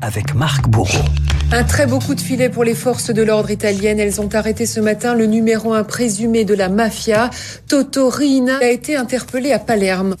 Avec Marc Bourreau. Un très beau coup de filet pour les forces de l'ordre italiennes. Elles ont arrêté ce matin le numéro un présumé de la mafia. Toto Rina a été interpellé à Palerme.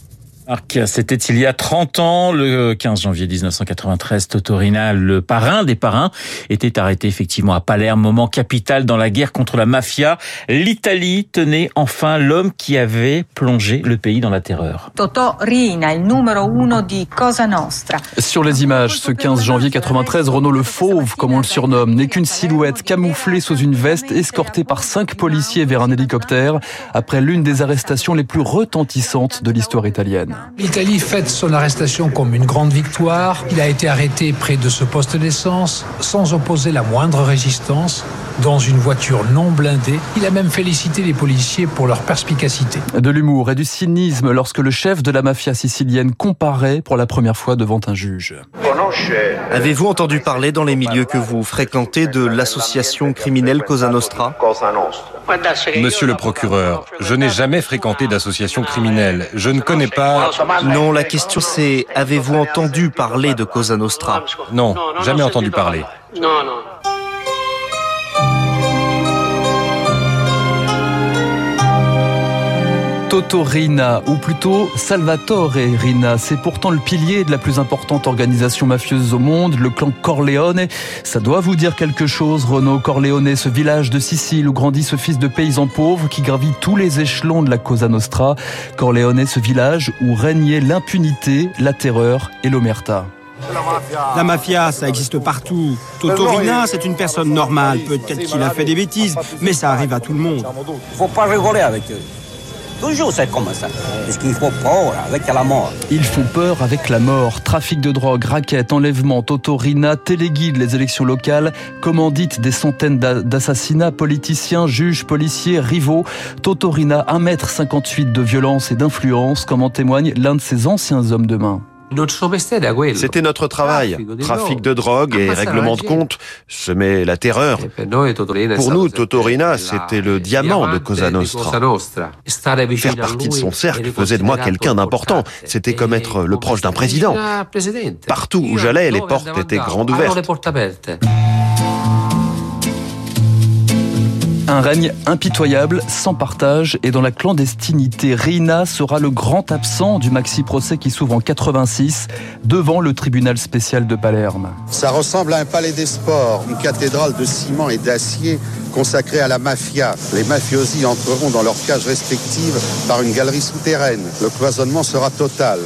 C'était il y a 30 ans, le 15 janvier 1993, Totorina, le parrain des parrains, était arrêté effectivement à Palerme, moment capital dans la guerre contre la mafia. L'Italie tenait enfin l'homme qui avait plongé le pays dans la terreur. Totorina, le numéro uno di Cosa Nostra. Sur les images, ce 15 janvier 93, Renaud le Fauve, comme on le surnomme, n'est qu'une silhouette camouflée sous une veste, escortée par cinq policiers vers un hélicoptère, après l'une des arrestations les plus retentissantes de l'histoire italienne. L'Italie fête son arrestation comme une grande victoire. Il a été arrêté près de ce poste d'essence, sans opposer la moindre résistance, dans une voiture non blindée. Il a même félicité les policiers pour leur perspicacité. De l'humour et du cynisme lorsque le chef de la mafia sicilienne comparait pour la première fois devant un juge. Avez-vous entendu parler dans les milieux que vous fréquentez de l'association criminelle Cosa Nostra Monsieur le procureur, je n'ai jamais fréquenté d'association criminelle. Je ne connais pas... Non, la question c'est, avez-vous entendu parler de Cosa Nostra Non, jamais entendu parler. Toto Rina, ou plutôt Salvatore Rina. C'est pourtant le pilier de la plus importante organisation mafieuse au monde, le clan Corleone. Ça doit vous dire quelque chose, Renaud Corleone, ce village de Sicile où grandit ce fils de paysan pauvre qui gravit tous les échelons de la Cosa Nostra. Corleone, ce village où régnait l'impunité, la terreur et l'omerta. La mafia, ça existe partout. Totorina, c'est une personne normale. Peut-être qu'il a fait des bêtises, mais ça arrive à tout le monde. Faut pas rigoler avec eux. Toujours c'est comme ça. Parce qu'il faut peur avec la mort. Ils font peur avec la mort. Trafic de drogue, raquettes, enlèvements, Totorina téléguide les élections locales, commandite des centaines d'assassinats, politiciens, juges, policiers, rivaux. Totorina, 1m58 de violence et d'influence, comme en témoigne l'un de ses anciens hommes de main. C'était notre travail. Trafic de drogue et règlement de compte, semer la terreur. Pour nous, Totorina, c'était le diamant de Cosa Nostra. Faire partie de son cercle faisait de moi quelqu'un d'important. C'était comme être le proche d'un président. Partout où j'allais, les portes étaient grandes ouvertes. Un règne impitoyable, sans partage et dans la clandestinité. Rina sera le grand absent du maxi-procès qui s'ouvre en 86 devant le tribunal spécial de Palerme. Ça ressemble à un palais des sports, une cathédrale de ciment et d'acier consacrée à la mafia. Les mafiosi entreront dans leurs cages respectives par une galerie souterraine. Le cloisonnement sera total.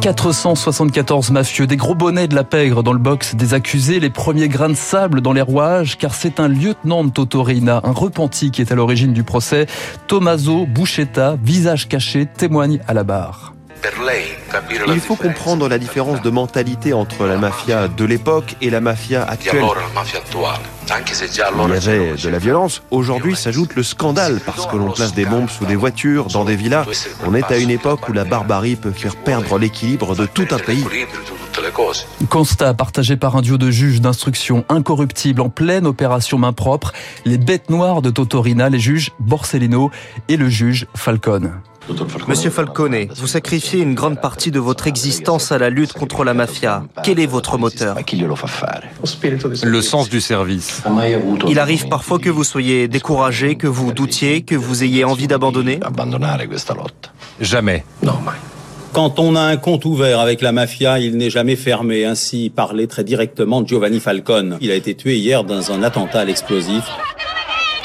474 mafieux, des gros bonnets de la pègre dans le box des accusés, les premiers grains de sable dans les rouages, car c'est un lieutenant de Totorina, un repenti qui est à l'origine du procès. Tommaso Buscetta, visage caché, témoigne à la barre. Il faut comprendre la différence de mentalité entre la mafia de l'époque et la mafia actuelle. Il y avait de la violence. Aujourd'hui s'ajoute le scandale parce que l'on place des bombes sous des voitures, dans des villas. On est à une époque où la barbarie peut faire perdre l'équilibre de tout un pays. Constat partagé par un duo de juges d'instruction incorruptibles en pleine opération main propre, les bêtes noires de Totorina, les juges Borsellino et le juge Falcone. Monsieur Falcone, vous sacrifiez une grande partie de votre existence à la lutte contre la mafia. Quel est votre moteur? Le sens du service. Il arrive parfois que vous soyez découragé, que vous doutiez, que vous ayez envie d'abandonner? Jamais. Quand on a un compte ouvert avec la mafia, il n'est jamais fermé. Ainsi parlait très directement Giovanni Falcone. Il a été tué hier dans un attentat à l'explosif.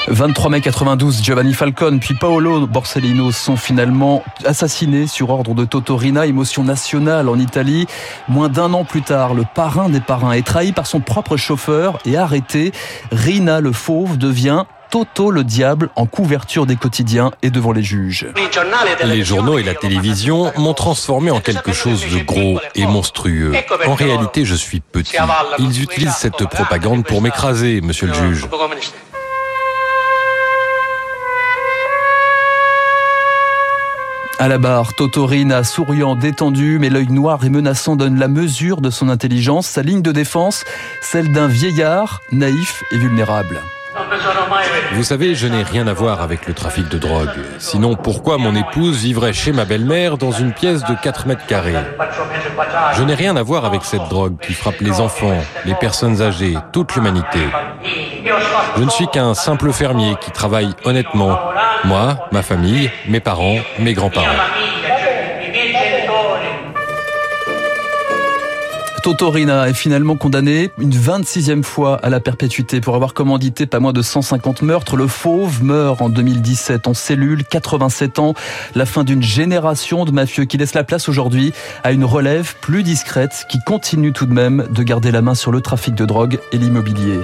23 mai 92, Giovanni Falcone puis Paolo Borsellino sont finalement assassinés sur ordre de Totorina, émotion nationale en Italie. Moins d'un an plus tard, le parrain des parrains est trahi par son propre chauffeur et arrêté. Rina le fauve devient Toto le diable en couverture des quotidiens et devant les juges. Les journaux et la télévision m'ont transformé en quelque chose de gros et monstrueux. En réalité, je suis petit. Ils utilisent cette propagande pour m'écraser, monsieur le juge. À la barre, Totorina, souriant, détendu, mais l'œil noir et menaçant donne la mesure de son intelligence, sa ligne de défense, celle d'un vieillard naïf et vulnérable. Vous savez, je n'ai rien à voir avec le trafic de drogue. Sinon, pourquoi mon épouse vivrait chez ma belle-mère dans une pièce de 4 mètres carrés? Je n'ai rien à voir avec cette drogue qui frappe les enfants, les personnes âgées, toute l'humanité. Je ne suis qu'un simple fermier qui travaille honnêtement. Moi, ma famille, mes parents, mes grands-parents. Totorina est finalement condamné une 26e fois à la perpétuité pour avoir commandité pas moins de 150 meurtres. Le fauve meurt en 2017 en cellule, 87 ans. La fin d'une génération de mafieux qui laisse la place aujourd'hui à une relève plus discrète qui continue tout de même de garder la main sur le trafic de drogue et l'immobilier.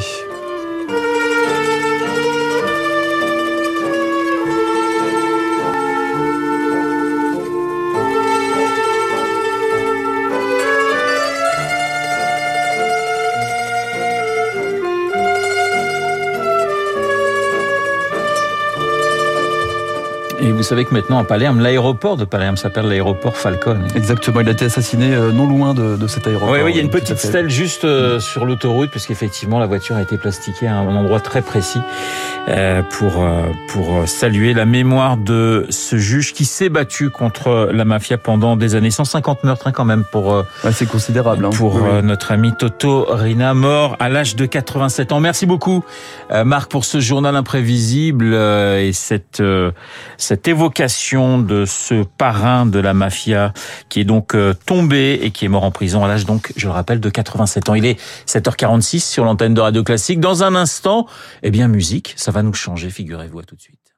Et vous savez que maintenant à Palerme, l'aéroport de Palerme s'appelle l'aéroport Falcone. Exactement, il a été assassiné euh, non loin de, de cet aéroport. Oui, oui, il y a une petite stèle juste euh, sur l'autoroute, puisqu'effectivement la voiture a été plastiquée à un endroit très précis euh, pour pour saluer la mémoire de ce juge qui s'est battu contre la mafia pendant des années. 150 meurtres hein, quand même pour. Ouais, c'est considérable. Hein. Pour notre ami Toto Rina, mort à l'âge de 87 ans. Merci beaucoup, Marc, pour ce journal imprévisible et cette cette évocation de ce parrain de la mafia qui est donc euh, tombé et qui est mort en prison à l'âge donc, je le rappelle, de 87 ans. Il est 7h46 sur l'antenne de Radio Classique. Dans un instant, eh bien musique, ça va nous changer, figurez-vous à tout de suite.